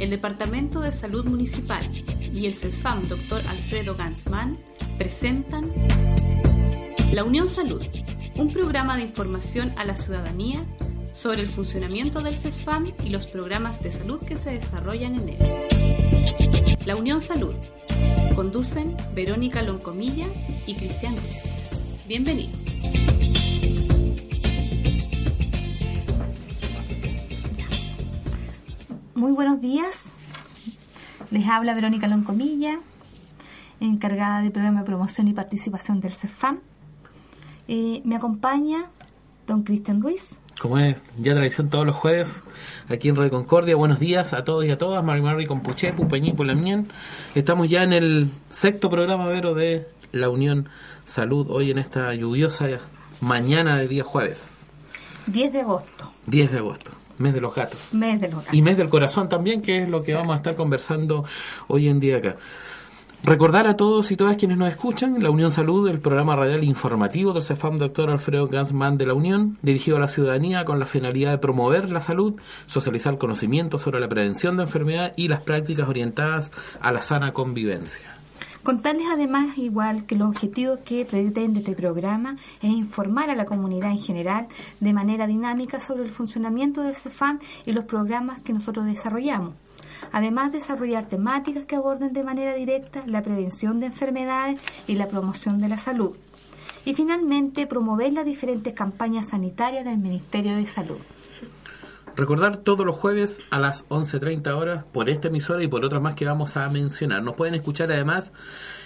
el Departamento de Salud Municipal y el CESFAM Dr. Alfredo Gansman presentan La Unión Salud, un programa de información a la ciudadanía sobre el funcionamiento del CESFAM y los programas de salud que se desarrollan en él. La Unión Salud. Conducen Verónica Loncomilla y Cristian Ruiz. Bienvenidos. Muy buenos días. Les habla Verónica Loncomilla, encargada del programa de promoción y participación del CEFAM. Eh, me acompaña don Cristian Ruiz. Como es ya tradición todos los jueves, aquí en Radio Concordia. Buenos días a todos y a todas. Mari Mari con Puché, Pupeñí, Pulamien. Estamos ya en el sexto programa, Vero, de la Unión Salud, hoy en esta lluviosa mañana de día jueves. 10 de agosto. 10 de agosto. Mes de los gatos. Mes de los gatos. Y mes del corazón también, que es lo que vamos a estar conversando hoy en día acá. Recordar a todos y todas quienes nos escuchan, la Unión Salud, el programa radial informativo del CEFAM Dr. Alfredo Gansman de la Unión, dirigido a la ciudadanía con la finalidad de promover la salud, socializar conocimiento sobre la prevención de enfermedad y las prácticas orientadas a la sana convivencia. Contarles además igual que los objetivos que pretende este programa es informar a la comunidad en general de manera dinámica sobre el funcionamiento del CEFAM y los programas que nosotros desarrollamos. Además, desarrollar temáticas que aborden de manera directa la prevención de enfermedades y la promoción de la salud. Y finalmente, promover las diferentes campañas sanitarias del Ministerio de Salud. Recordar todos los jueves a las 11.30 horas por esta emisora y por otras más que vamos a mencionar. Nos pueden escuchar además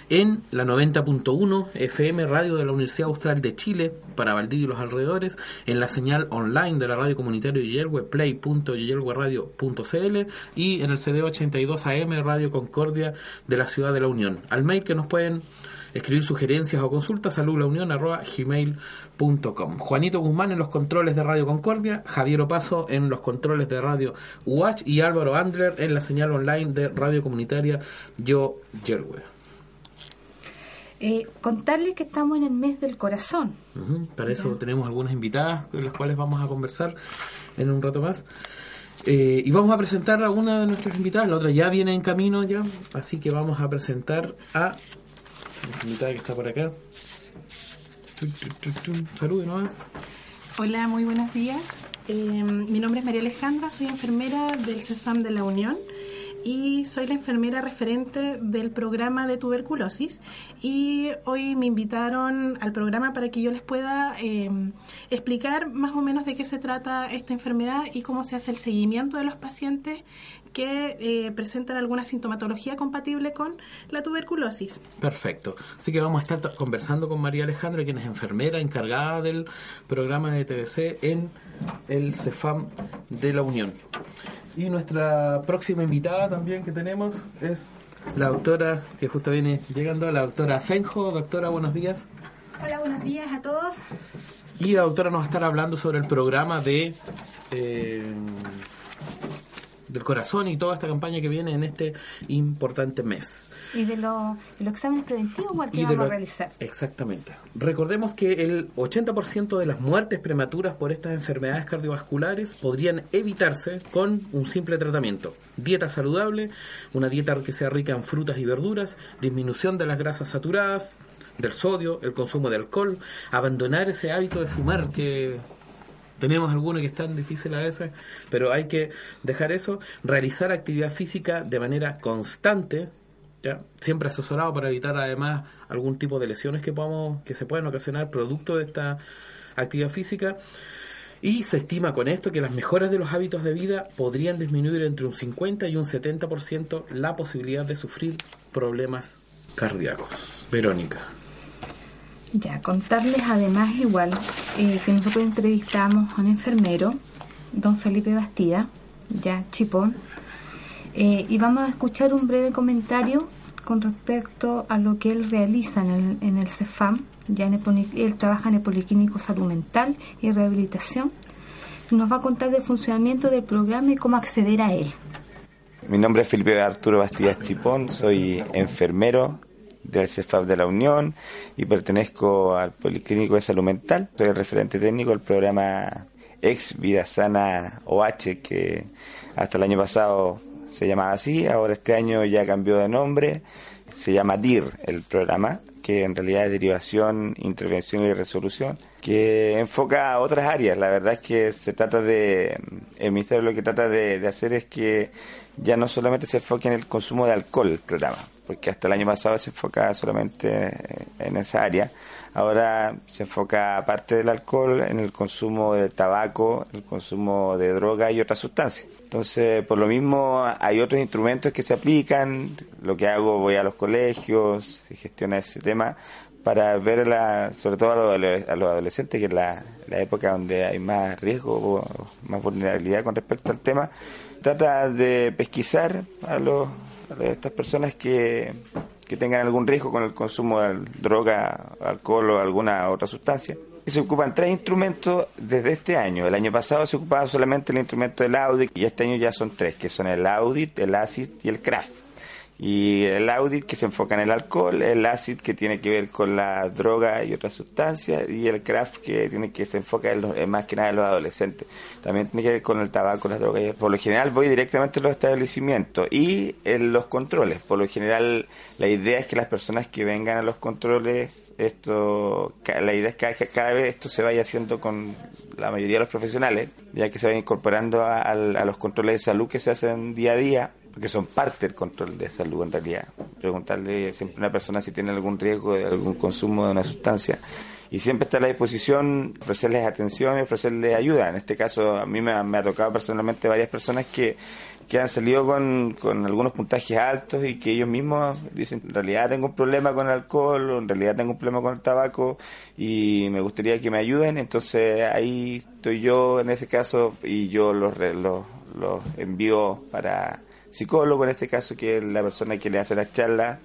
en la 90.1 FM Radio de la Universidad Austral de Chile para Valdivia y los alrededores, en la señal online de la radio comunitaria Yelwe, play.yelweradio.cl y en el CD 82 AM Radio Concordia de la Ciudad de la Unión. Al mail que nos pueden escribir sugerencias o consultas, saludlaunión.gmail.com. Juanito Guzmán en los controles de Radio Concordia, Javier Opaso en los controles de Radio UH y Álvaro Andler en la señal online de Radio Comunitaria Yo Yerwe. Eh, contarles que estamos en el mes del corazón. Para eso tenemos algunas invitadas con las cuales vamos a conversar en un rato más. Eh, y vamos a presentar a una de nuestras invitadas, la otra ya viene en camino ya, así que vamos a presentar a invitada que está por acá. Saludos nomás. Hola, muy buenos días. Eh, mi nombre es María Alejandra, soy enfermera del CESFAM de la Unión y soy la enfermera referente del programa de tuberculosis y hoy me invitaron al programa para que yo les pueda eh, explicar más o menos de qué se trata esta enfermedad y cómo se hace el seguimiento de los pacientes que eh, presentan alguna sintomatología compatible con la tuberculosis. Perfecto. Así que vamos a estar conversando con María Alejandra, quien es enfermera encargada del programa de TBC en el CEFAM de la Unión. Y nuestra próxima invitada también que tenemos es la doctora que justo viene llegando, la doctora Senjo. Doctora, buenos días. Hola, buenos días a todos. Y la doctora nos va a estar hablando sobre el programa de eh, del corazón y toda esta campaña que viene en este importante mes. Y de, lo, los exámenes preventivos que vamos a realizar. Exactamente. Recordemos que el 80% de las muertes prematuras por estas enfermedades cardiovasculares podrían evitarse con un simple tratamiento. Dieta saludable, una dieta que sea rica en frutas y verduras, disminución de las grasas saturadas, del sodio, el consumo de alcohol, abandonar ese hábito de fumar que tenemos algunos que están difíciles a veces, pero hay que dejar eso, realizar actividad física de manera constante, ¿ya? siempre asesorado para evitar además algún tipo de lesiones que podamos, que se pueden ocasionar producto de esta actividad física. Y se estima con esto que las mejoras de los hábitos de vida podrían disminuir entre un 50 y un 70% la posibilidad de sufrir problemas cardíacos. Verónica. Ya, contarles además igual eh, que nosotros entrevistamos a un enfermero, don Felipe Bastida, ya chipón, Eh, y vamos a escuchar un breve comentario con respecto a lo que él realiza en el, en el CEFAM. Ya en él trabaja en el Policlínico Salud Mental y Rehabilitación. Nos va a contar del funcionamiento del programa y cómo acceder a él. Mi nombre es Felipe Arturo Bastillas Chipón, soy enfermero del CEFAP de la Unión y pertenezco al Policlínico de Salud Mental. Soy el referente técnico del programa Ex Vida Sana OH, que hasta el año pasado se llamaba así, ahora este año ya cambió de nombre, se llama DIR el programa, que en realidad es derivación, intervención y resolución, que enfoca a otras áreas. La verdad es que se trata de, el Ministerio lo que trata de, hacer es que ya no solamente se enfoque en el consumo de alcohol el programa, porque hasta el año pasado se enfocaba solamente en esa área. Ahora se enfoca, aparte del alcohol, en el consumo de tabaco, el consumo de droga y otras sustancias. Entonces, por lo mismo, hay otros instrumentos que se aplican. Lo que hago, voy a los colegios, se gestiona ese tema para ver, la, sobre todo a los, adolescentes, que es la, época donde hay más riesgo, más vulnerabilidad con respecto al tema. Trata de pesquisar a los estas personas que, que tengan algún riesgo con el consumo de droga, alcohol o alguna otra sustancia. Se ocupan tres instrumentos desde este año. El año pasado se ocupaba solamente el instrumento del audit y este año ya son tres, que son el audit, el acid y el craft y el audit que se enfoca en el alcohol, el acid que tiene que ver con la droga y otras sustancias y el craft que tiene que se enfoca en, más que nada en los adolescentes. También tiene que ver con el tabaco, las drogas. Por lo general voy directamente a los establecimientos y en los controles. Por lo general la idea es que las personas que vengan a los controles esto la idea es que cada vez esto se vaya haciendo con la mayoría de los profesionales ya que se vayan incorporando a los controles de salud que se hacen día a día porque son parte del control de salud en realidad. Preguntarle siempre a una persona si tiene algún riesgo de algún consumo de una sustancia y siempre está a la disposición ofrecerles atención y ofrecerles ayuda. En este caso a mí me ha, tocado personalmente varias personas que, que han salido con, con, algunos puntajes altos y que ellos mismos dicen, en realidad tengo un problema con el alcohol, o en realidad tengo un problema con el tabaco y me gustaría que me ayuden. Entonces ahí estoy yo en ese caso y yo los, los, los envío para psicólogo en este caso, que es la persona que le hace las charlas.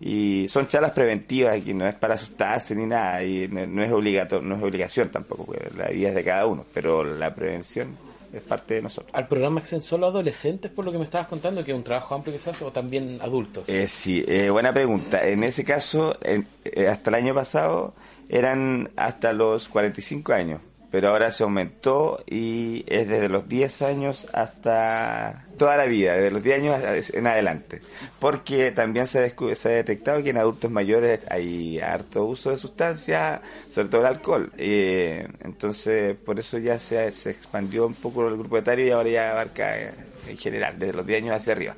Y son charlas preventivas, y no es para asustarse ni nada, y no es, obligato, no es obligación tampoco, la vida es de cada uno, pero la prevención es parte de nosotros. ¿Al programa acceden solo adolescentes, por lo que me estabas contando, que es un trabajo amplio que se hace, o también adultos? Eh, sí, eh, buena pregunta. En ese caso, eh, hasta el año pasado eran hasta los 45 años pero ahora se aumentó y es desde los 10 años hasta toda la vida, desde los 10 años en adelante. Porque también se, se ha detectado que en adultos mayores hay harto uso de sustancias, sobre todo el alcohol. entonces, por eso ya se, se expandió un poco el grupo etario y ahora ya abarca eh, en general, desde los 10 años hacia arriba.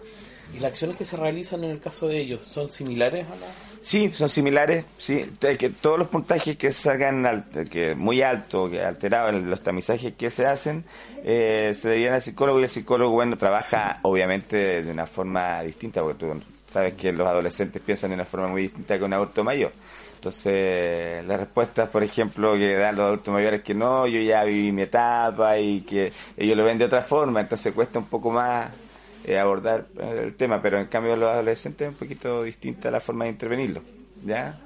¿Y las acciones que se realizan en el caso de ellos son similares a las Sí, son similares, sí. Que todos los puntajes que salgan que muy alto, que alterados los tamizajes que se hacen, eh, se debían al psicólogo y el psicólogo, bueno, trabaja obviamente de una forma distinta, porque tú sabes que los adolescentes piensan de una forma muy distinta que un adulto mayor. Entonces, las respuestas, por ejemplo, que dan los adultos mayores que no, yo ya viví mi etapa y que ellos lo ven de otra forma, entonces cuesta un poco más eh, abordar el tema, pero en cambio los adolescentes es un poquito distinta la forma de intervenirlo. ¿ya?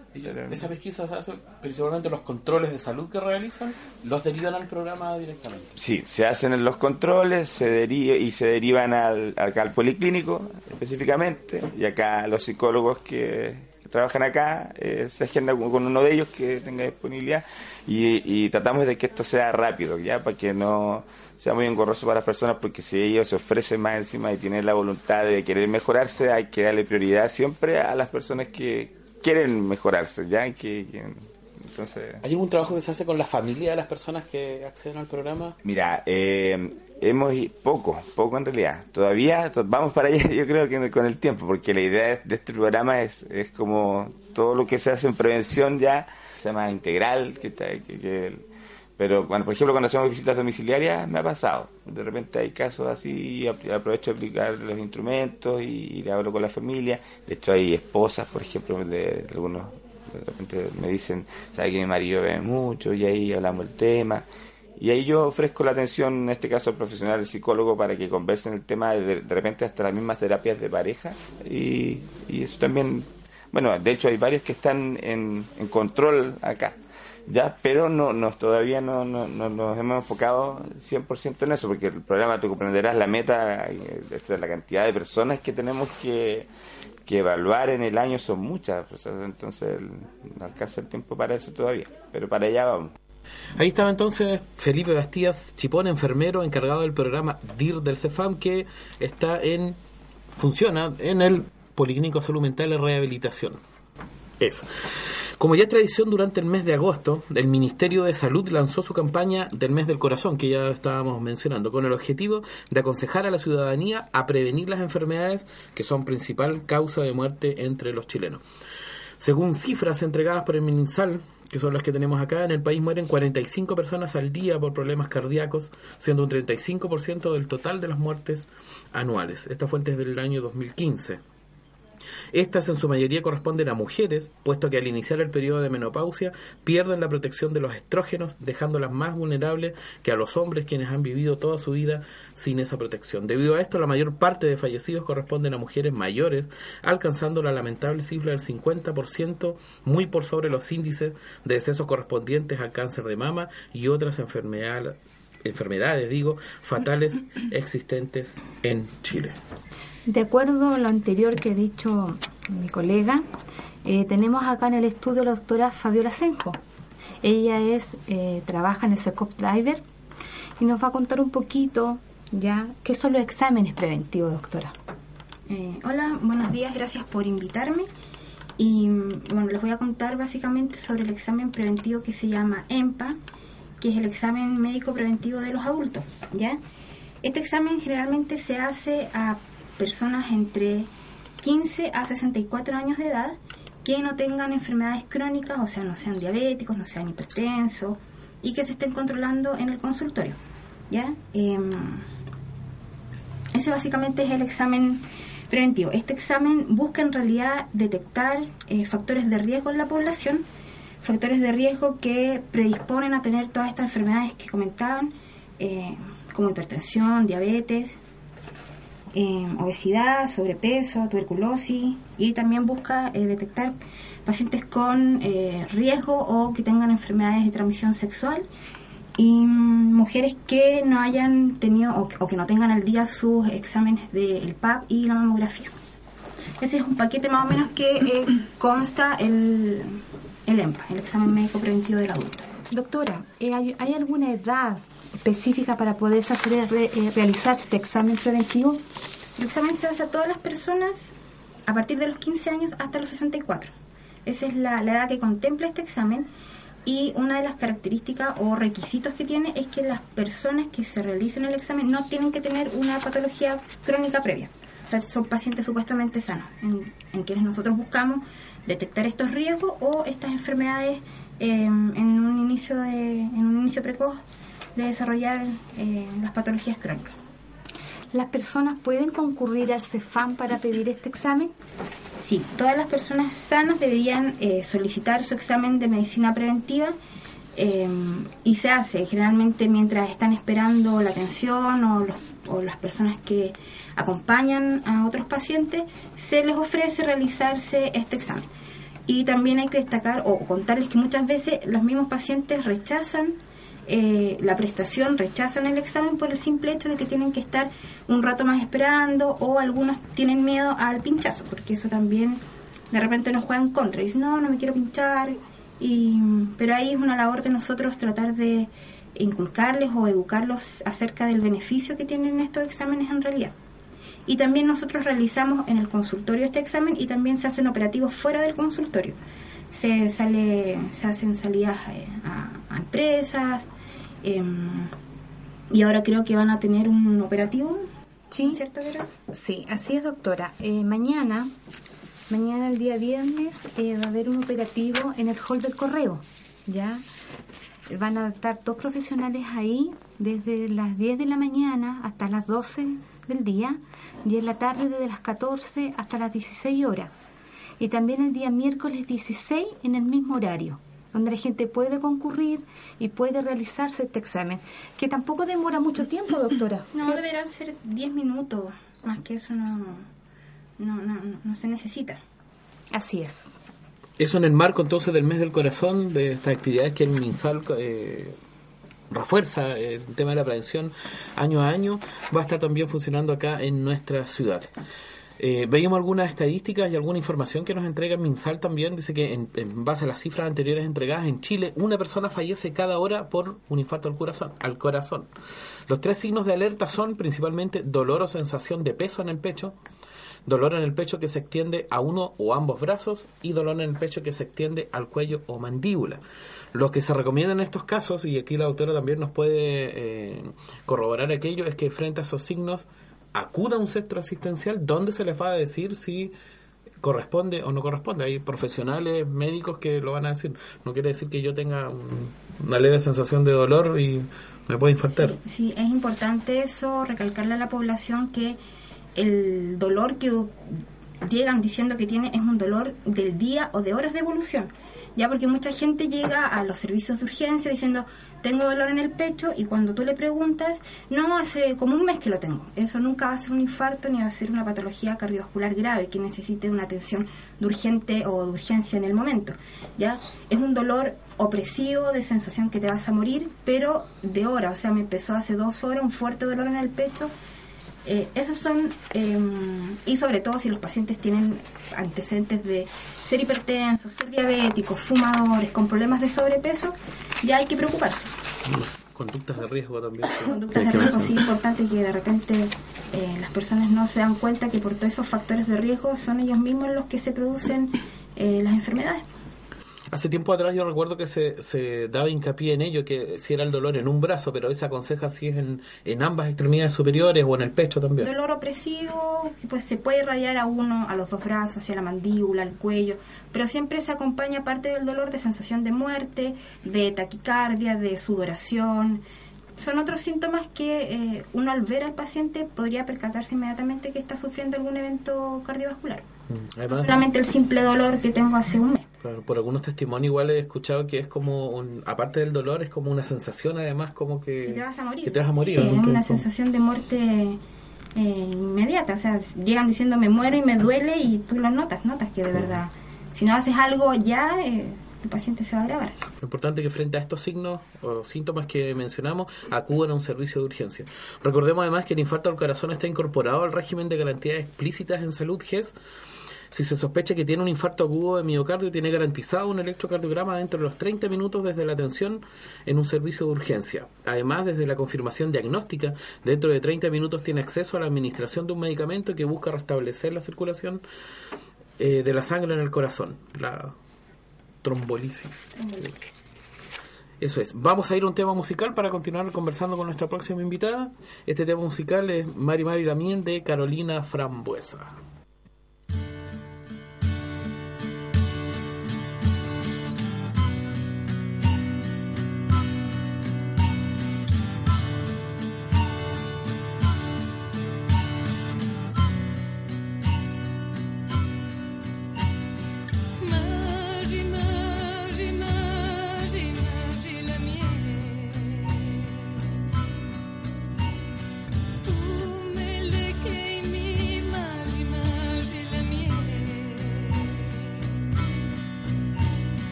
¿Esa pesquisa se hace principalmente los controles de salud que realizan? ¿Los derivan al programa directamente? Sí, se hacen en los controles se deriva, y se derivan al, al, policlínico específicamente, y acá los psicólogos que, trabajan acá eh, se agenda con uno de ellos que tenga disponibilidad y, y tratamos de que esto sea rápido, ya para que no sea muy engorroso para las personas porque si ellos se ofrecen más encima y tienen la voluntad de querer mejorarse, hay que darle prioridad siempre a las personas que quieren mejorarse, ¿ya? Que, entonces... ¿Hay algún trabajo que se hace con la familia de las personas que acceden al programa? Mira, eh, hemos poco, poco en realidad. Todavía vamos para allá, yo creo que con el tiempo, porque la idea de este programa es, es como todo lo que se hace en prevención ya, se llama integral, que, que, que pero, bueno, por ejemplo, cuando hacemos visitas domiciliarias me ha pasado. De repente hay casos así aprovecho de aplicar los instrumentos y, le hablo con la familia. De hecho, hay esposas, por ejemplo, de, algunos, de repente me dicen, sabe que mi marido ve mucho y ahí hablamos el tema. Y ahí yo ofrezco la atención, en este caso profesional, el psicólogo, para que conversen el tema de, de repente hasta las mismas terapias de pareja. Y, y eso también, bueno, de hecho hay varios que están en control acá ya pero no, no todavía no, no, nos hemos enfocado 100% en eso porque el programa tú comprenderás la meta es la cantidad de personas que tenemos que, que evaluar en el año son muchas entonces no alcanza el tiempo para eso todavía pero para allá vamos Ahí estaba entonces Felipe Bastías Chipón, enfermero encargado del programa DIR del CEFAM que está en funciona en el Policlínico Salud Mental y Rehabilitación. Como ya es tradición, durante el mes de agosto, el Ministerio de Salud lanzó su campaña del mes del corazón, que ya estábamos mencionando, con el objetivo de aconsejar a la ciudadanía a prevenir las enfermedades que son principal causa de muerte entre los chilenos. Según cifras entregadas por el MinSal, que son las que tenemos acá, en el país mueren 45 personas al día por problemas cardíacos, siendo un 35% del total de las muertes anuales. Esta fuente es del año 2015. Estas en su mayoría corresponden a mujeres, puesto que al iniciar el periodo de menopausia pierden la protección de los estrógenos, dejándolas más vulnerables que a los hombres quienes han vivido toda su vida sin esa protección. Debido a esto, la mayor parte de fallecidos corresponden a mujeres mayores, alcanzando la lamentable cifra del 50%, muy por sobre los índices de decesos correspondientes al cáncer de mama y otras enfermedades enfermedades, digo, fatales existentes en Chile. De acuerdo a lo anterior que ha dicho mi colega, eh, tenemos acá en el estudio la doctora Fabiola Senjo. Ella es eh, trabaja en el SECOP Driver y nos va a contar un poquito ya qué son los exámenes preventivos, doctora. Eh, hola, buenos días, gracias por invitarme. Y bueno, les voy a contar básicamente sobre el examen preventivo que se llama EMPA, que es el examen médico preventivo de los adultos, ¿ya? Este examen generalmente se hace a personas entre 15 a 64 años de edad que no tengan enfermedades crónicas, o sea, no sean diabéticos, no sean hipertensos y que se estén controlando en el consultorio. ¿ya? Em, ese básicamente es el examen preventivo. Este examen busca en realidad detectar eh, factores de riesgo en la población, factores de riesgo que predisponen a tener todas estas enfermedades que comentaban, eh, como hipertensión, diabetes, eh, obesidad, sobrepeso, tuberculosis y también busca eh, detectar pacientes con riesgo o que tengan enfermedades de transmisión sexual y mm, mujeres que no hayan tenido o, que no tengan al día sus exámenes del PAP y la mamografía. Ese es un paquete más o menos que consta el, el EMPA, el examen médico preventivo del adulto. Doctora, ¿hay, ¿hay alguna edad específica para poder hacer, eh, realizar este examen preventivo? El examen se hace a todas las personas a partir de los 15 años hasta los 64. Esa es la, edad que contempla este examen y una de las características o requisitos que tiene es que las personas que se realicen el examen no tienen que tener una patología crónica previa. O sea, son pacientes supuestamente sanos, en, en quienes nosotros buscamos detectar estos riesgos o estas enfermedades eh, en un inicio de, en un inicio precoz de desarrollar eh, las patologías crónicas. ¿Las personas pueden concurrir al CEFAM para pedir este examen? Sí, todas las personas sanas deberían eh, solicitar su examen de medicina preventiva eh, y se hace generalmente mientras están esperando la atención o, o las personas que acompañan a otros pacientes, se les ofrece realizarse este examen. Y también hay que destacar o contarles que muchas veces los mismos pacientes rechazan eh, la prestación rechazan el examen por el simple hecho de que tienen que estar un rato más esperando o algunos tienen miedo al pinchazo, porque eso también de repente nos juega en contra. Y dicen, no, no me quiero pinchar. Y, pero ahí es una labor de nosotros tratar de inculcarles o educarlos acerca del beneficio que tienen estos exámenes en realidad. Y también nosotros realizamos en el consultorio este examen y también se hacen operativos fuera del consultorio. Se sale se hacen salidas eh, a, empresas em, y ahora creo que van a tener un operativo sí. cierto sí así es doctora. Eh, mañana mañana el día viernes eh, va a haber un operativo en el hall del correo ya van a estar dos profesionales ahí desde las 10 de la mañana hasta las 12 del día y en la tarde desde las 14 hasta las 16 horas y también el día miércoles 16 en el mismo horario. donde la gente puede concurrir y puede realizarse este examen, que tampoco demora mucho tiempo, doctora. No, deberán ser 10 minutos, más que eso no, no, no, no se necesita. Así es. Eso en el marco entonces del mes del corazón, de estas actividades que el MinSal eh, refuerza el tema de la prevención año a año, va a estar también funcionando acá en nuestra ciudad. Eh, veíamos algunas estadísticas y alguna información que nos entrega MinSal también. Dice que en, base a las cifras anteriores entregadas en Chile, una persona fallece cada hora por un infarto al corazón. Al corazón. Los tres signos de alerta son principalmente dolor o sensación de peso en el pecho, dolor en el pecho que se extiende a uno o ambos brazos y dolor en el pecho que se extiende al cuello o mandíbula. Lo que se recomienda en estos casos, y aquí la doctora también nos puede eh, corroborar aquello, es que frente a esos signos acuda a un centro asistencial donde se les va a decir si corresponde o no corresponde. Hay profesionales médicos que lo van a decir. No quiere decir que yo tenga una leve sensación de dolor y me puede infartar. Sí, es importante eso, recalcarle a la población que el dolor que llegan diciendo que tiene es un dolor del día o de horas de evolución. Ya porque mucha gente llega a los servicios de urgencia diciendo, tengo dolor en el pecho y cuando tú le preguntas, no, hace como un mes que lo tengo. Eso nunca va a ser un infarto ni va a ser una patología cardiovascular grave que necesite una atención de urgente o de urgencia en el momento. ¿ya? Es un dolor opresivo, de sensación que te vas a morir, pero de hora, o sea, me empezó hace dos horas un fuerte dolor en el pecho eh, esos son, em, y sobre todo si los pacientes tienen antecedentes de ser hipertensos, ser diabéticos, fumadores, con problemas de sobrepeso, ya hay que preocuparse. Conductas de riesgo también. Conductas de riesgo, sí, importante que de repente eh, las personas no se dan cuenta que por todos esos factores de riesgo son ellos mismos los que se producen eh, las enfermedades. Hace tiempo atrás yo recuerdo que se, se daba hincapié en ello, que si era el dolor en un brazo, pero esa aconseja si es en, en ambas extremidades superiores o en el pecho también. Dolor opresivo, pues se puede irradiar a uno, a los dos brazos, hacia la mandíbula, al cuello, pero siempre se acompaña parte del dolor de sensación de muerte, de taquicardia, de sudoración. Son otros síntomas que eh, uno al ver al paciente podría percatarse inmediatamente que está sufriendo algún evento cardiovascular. Mm, solamente el simple dolor que tengo hace un mes. Claro, por algunos testimonios igual he escuchado que es como, un, aparte del dolor, es como una sensación además como que... Que te vas a morir. Que te vas a morir. es una sensación de muerte eh, inmediata, o sea, llegan diciendo me muero y me duele y tú lo notas, notas que de verdad, si no haces algo ya, eh, el paciente se va a agravar. Lo importante es que frente a estos signos o síntomas que mencionamos, acudan a un servicio de urgencia. Recordemos además que el infarto al corazón está incorporado al régimen de garantías explícitas en salud GES si se sospecha que tiene un infarto agudo de miocardio, tiene garantizado un electrocardiograma dentro de los 30 minutos desde la atención en un servicio de urgencia. Además, desde la confirmación diagnóstica, dentro de 30 minutos tiene acceso a la administración de un medicamento que busca restablecer la circulación eh, de la sangre en el corazón, trombolisis. Eso es. Vamos a ir a un tema musical para continuar conversando con nuestra próxima invitada. Este tema musical es Mari Mari Lamien de Carolina Frambuesa.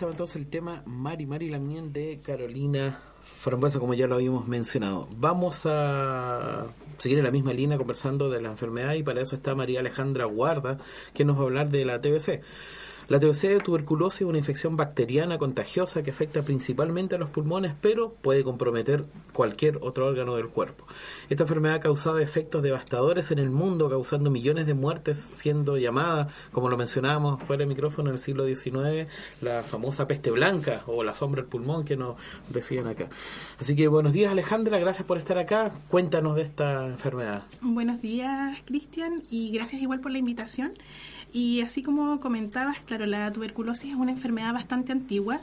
Estaba entonces el tema Mari Mari Lamien de Carolina Frambuesa, como ya lo habíamos mencionado. Vamos a seguir en la misma línea conversando de la enfermedad y para eso está María Alejandra Guarda, que nos va a hablar de la TBC. La TBC de tuberculosis es una infección bacteriana contagiosa que afecta principalmente a los pulmones, pero puede comprometer cualquier otro órgano del cuerpo. Esta enfermedad ha causado efectos devastadores en el mundo, causando millones de muertes, siendo llamada, como lo mencionábamos fuera de micrófono en el siglo XIX, la famosa peste blanca o la sombra del pulmón que nos decían acá. Así que buenos días Alejandra, gracias por estar acá. Cuéntanos de esta enfermedad. Buenos días Cristian y gracias igual por la invitación. Y así como comentabas, claro, la tuberculosis es una enfermedad bastante antigua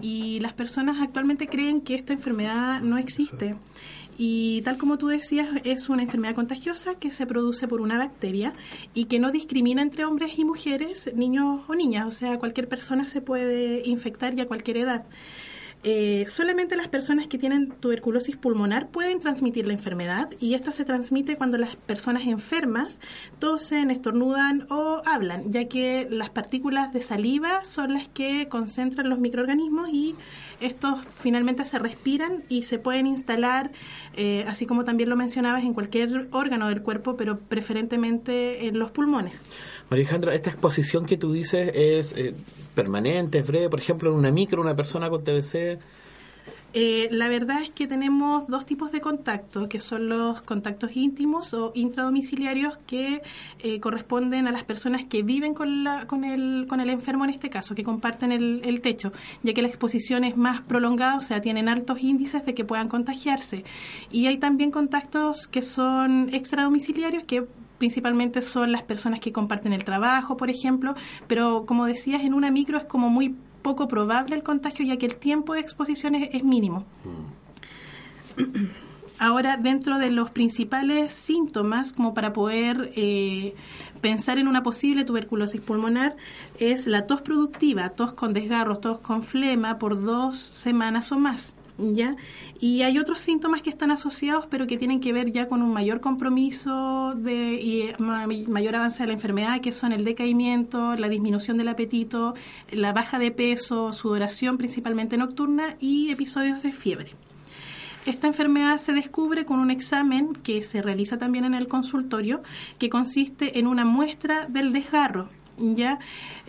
y las personas actualmente creen que esta enfermedad no existe. Y tal como tú decías, es una enfermedad contagiosa que se produce por una bacteria y que no discrimina entre hombres y mujeres, niños o niñas. O sea, cualquier persona se puede infectar y a cualquier edad. Eh, solamente las personas que tienen tuberculosis pulmonar pueden transmitir la enfermedad y esta se transmite cuando las personas enfermas tosen, estornudan o hablan, ya que las partículas de saliva son las que concentran los microorganismos y estos finalmente se respiran y se pueden instalar, eh, así como también lo mencionabas, en cualquier órgano del cuerpo, pero preferentemente en los pulmones. María Alejandra, esta exposición que tú dices es eh, permanente, es breve, por ejemplo, en una micro, una persona con TBC eh, la verdad es que tenemos dos tipos de contactos, que son los contactos íntimos o intradomiciliarios que eh, corresponden a las personas que viven con, la, con, el, con el enfermo en este caso, que comparten el techo, ya que la exposición es más prolongada, o sea, tienen altos índices de que puedan contagiarse. Y hay también contactos que son extradomiciliarios, que principalmente son las personas que comparten el trabajo, por ejemplo, pero como decías, en una micro es como muy poco probable el contagio ya que el tiempo de exposición es, mínimo. Mm. Ahora, dentro de los principales síntomas, como para poder eh, pensar en una posible tuberculosis pulmonar, es la tos productiva, tos con desgarros, tos con flema por dos semanas o más. ¿Ya? Y hay otros síntomas que están asociados, pero que tienen que ver ya con un mayor compromiso de, y mayor avance de la enfermedad, que son el decaimiento, la disminución del apetito, la baja de peso, sudoración principalmente nocturna y episodios de fiebre. Esta enfermedad se descubre con un examen que se realiza también en el consultorio, que consiste en una muestra del desgarro, ya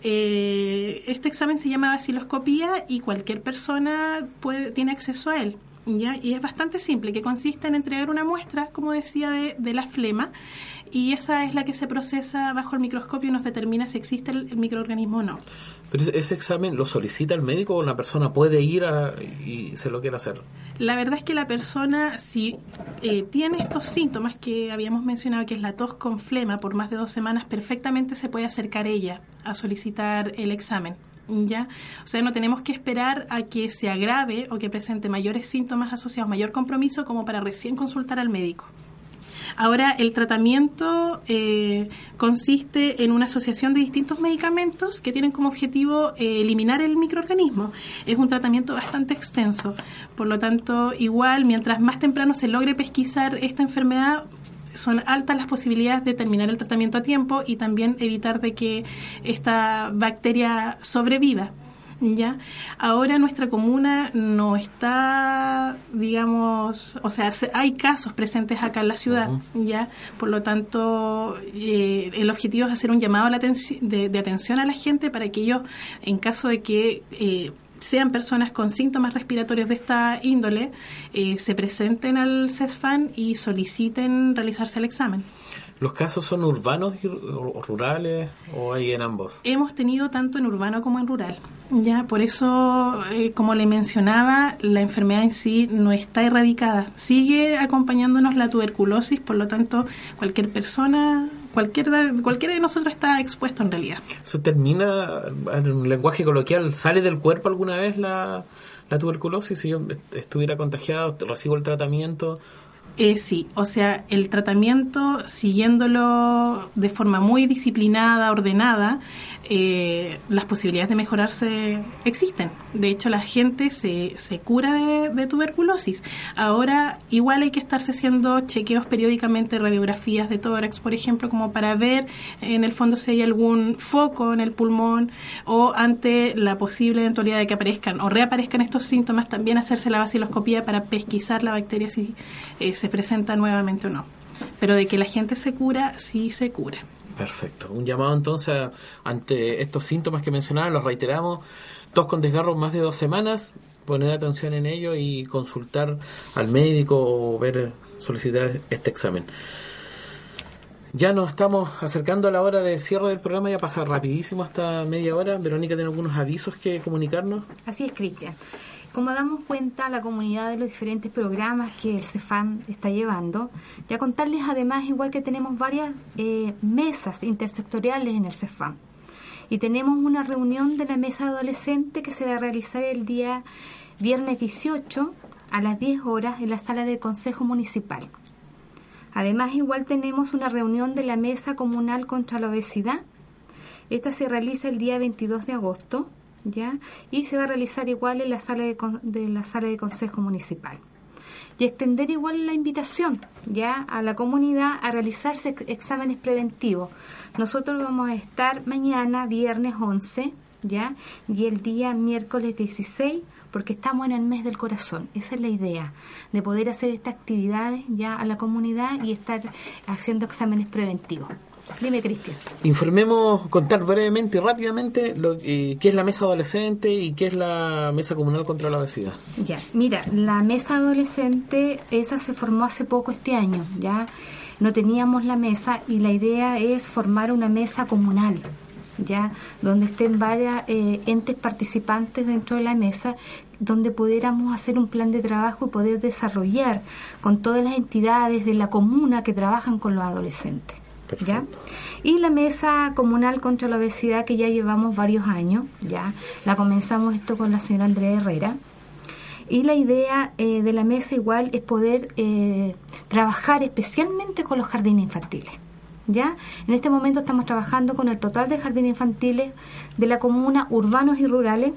eh, este examen se llama vaciloscopía y cualquier persona puede, tiene acceso a él. ¿ya? Y es bastante simple, que consiste en entregar una muestra, como decía, de, de la flema y esa es la que se procesa bajo el microscopio y nos determina si existe el, microorganismo o no. ¿Pero ese, examen lo solicita el médico o la persona puede ir y se lo quiere hacer? La verdad es que la persona, si eh, tiene estos síntomas que habíamos mencionado, que es la tos con flema por más de dos semanas, perfectamente se puede acercar ella a solicitar el examen. ¿ya? O sea, no tenemos que esperar a que se agrave o que presente mayores síntomas asociados, mayor compromiso como para recién consultar al médico. Ahora, el tratamiento eh, consiste en una asociación de distintos medicamentos que tienen como objetivo eh, eliminar el microorganismo. Es un tratamiento bastante extenso. Por lo tanto, igual, mientras más temprano se logre pesquisar esta enfermedad, son altas las posibilidades de terminar el tratamiento a tiempo y también evitar de que esta bacteria sobreviva. ¿Ya? Ahora nuestra comuna no está, digamos, o sea, hay casos presentes acá en la ciudad, ¿ya? Por lo tanto, eh, el objetivo es hacer un llamado a la de, atención a la gente para que ellos, en caso de que... Eh, sean personas con síntomas respiratorios de esta índole, eh, se presenten al CESFAN y soliciten realizarse el examen. ¿Los casos son urbanos o rurales o hay en ambos? Hemos tenido tanto en urbano como en rural. Ya, por eso, eh, como le mencionaba, la enfermedad en sí no está erradicada. Sigue acompañándonos la tuberculosis, por lo tanto, cualquier persona, cualquier, cualquiera de nosotros está expuesto en realidad. ¿Eso termina, en un lenguaje coloquial, sale del cuerpo alguna vez la, la tuberculosis? Si yo estuviera contagiado, recibo el tratamiento, Eh, sí, o sea, el tratamiento, siguiéndolo de forma muy disciplinada, ordenada, eh, las posibilidades de mejorarse existen. De hecho, la gente se, se cura de, tuberculosis. Ahora, igual hay que estarse haciendo chequeos periódicamente, radiografías de tórax, por ejemplo, como para ver en el fondo si hay algún foco en el pulmón o ante la posible eventualidad de que aparezcan o reaparezcan estos síntomas, también hacerse la vaciloscopía para pesquisar la bacteria si eh, se presenta nuevamente o no. Pero de que la gente se cura, sí se cura. Perfecto. Un llamado entonces ante estos síntomas que mencionaba, los reiteramos, tos con desgarro más de dos semanas, poner atención en ello y consultar al médico o ver, solicitar este examen. Ya nos estamos acercando a la hora de cierre del programa, ya pasa rapidísimo hasta media hora. Verónica tiene algunos avisos que comunicarnos. Así es, Cristian. Como damos cuenta la comunidad de los diferentes programas que el CEFAM está llevando, ya contarles además igual que tenemos varias eh, mesas intersectoriales en el CEFAM. Y tenemos una reunión de la mesa adolescente que se va a realizar el día viernes 18 a las 10 horas en la sala del Consejo Municipal. Además, igual tenemos una reunión de la Mesa Comunal contra la Obesidad. Esta se realiza el día 22 de agosto ¿ya? Y se va a realizar igual en la sala de, la sala de consejo municipal. Y extender igual la invitación, ¿ya? A la comunidad a realizarse exámenes preventivos. Nosotros vamos a estar mañana, viernes 11, ¿ya? Y el día miércoles 16 porque estamos en el mes del corazón. Esa es la idea, de poder hacer estas actividades ya a la comunidad y estar haciendo exámenes preventivos. Dime, Cristian. Informemos, contar brevemente y rápidamente lo, eh, qué es la mesa adolescente y qué es la mesa comunal contra la obesidad. Ya, mira, la mesa adolescente, esa se formó hace poco este año, ya no teníamos la mesa y la idea es formar una mesa comunal ya donde estén varios eh, entes participantes dentro de la mesa donde pudiéramos hacer un plan de trabajo y poder desarrollar con todas las entidades de la comuna que trabajan con los adolescentes. ¿Ya? Y la mesa comunal contra la obesidad que ya llevamos varios años, ya la comenzamos esto con la señora Andrea Herrera. Y la idea eh, de la mesa igual es poder eh, trabajar especialmente con los jardines infantiles. ¿Ya? En este momento estamos trabajando con el total de jardines infantiles de la comuna, urbanos y rurales,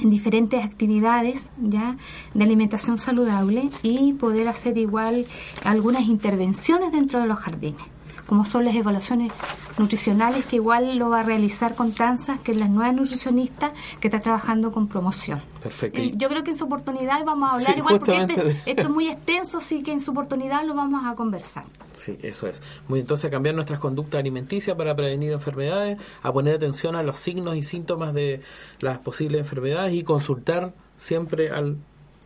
en diferentes actividades ya de alimentación saludable y poder hacer igual algunas intervenciones dentro de los jardines como son las evaluaciones nutricionales, que igual lo va a realizar con Tanzas, que es la nueva nutricionista que está trabajando con promoción. Perfecto. yo creo que en su oportunidad vamos a hablar igual, porque este, esto es muy extenso, así que en su oportunidad lo vamos a conversar. Sí, eso es. Muy entonces a cambiar nuestras conductas alimenticias para prevenir enfermedades, a poner atención a los signos y síntomas de las posibles enfermedades y consultar siempre al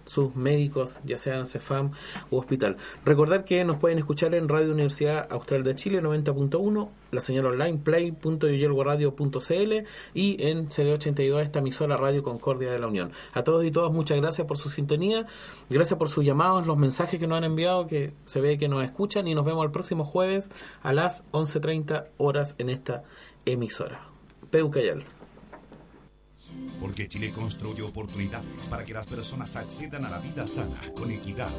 sus médicos, ya sean CEFAM u hospital. Recordar que nos pueden escuchar en Radio Universidad Austral de Chile 90.1, la señal online play.yoyelgoradio.cl y en CD82 esta emisora Radio Concordia de la Unión. A todos y todas muchas gracias por su sintonía, gracias por sus llamados, los mensajes que nos han enviado, que se ve que nos escuchan y nos vemos el próximo jueves a las 11.30 horas en esta emisora. Peucayal. Porque Chile construye oportunidades para que las personas accedan a la vida sana, con equidad.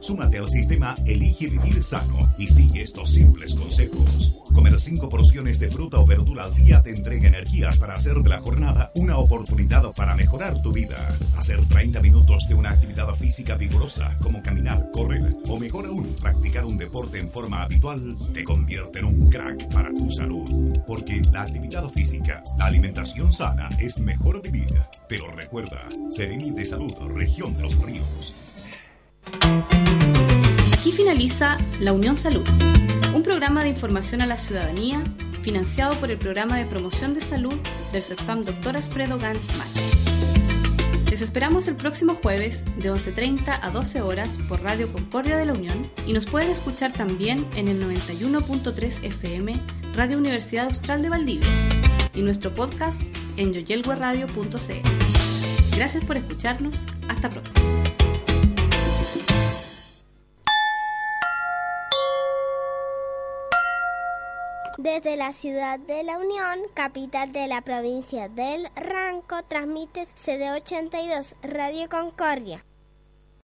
Súmate al sistema Elige Vivir Sano y sigue estos simples consejos. Comer cinco porciones de fruta o verdura al día te entrega energías para hacer de la jornada una oportunidad para mejorar tu vida. Hacer 30 minutos de una actividad física vigorosa, como caminar, correr o mejor aún, practicar un deporte en forma habitual, te convierte en un crack para tu salud. Porque la actividad física, la alimentación sana es mejor vivir. Pero recuerda, Serení de Salud, Región de los Ríos. Aquí finaliza La Unión Salud, un programa de información a la ciudadanía financiado por el Programa de Promoción de Salud del CESFAM Dr. Alfredo Gantz Les esperamos el próximo jueves de 11.30 a 12 horas por Radio Concordia de la Unión y nos pueden escuchar también en el 91.3 FM Radio Universidad Austral de Valdivia y nuestro podcast en. Gracias por escucharnos. Hasta pronto. Desde la ciudad de La Unión, capital de la provincia del Ranco, transmite CD82 Radio Concordia.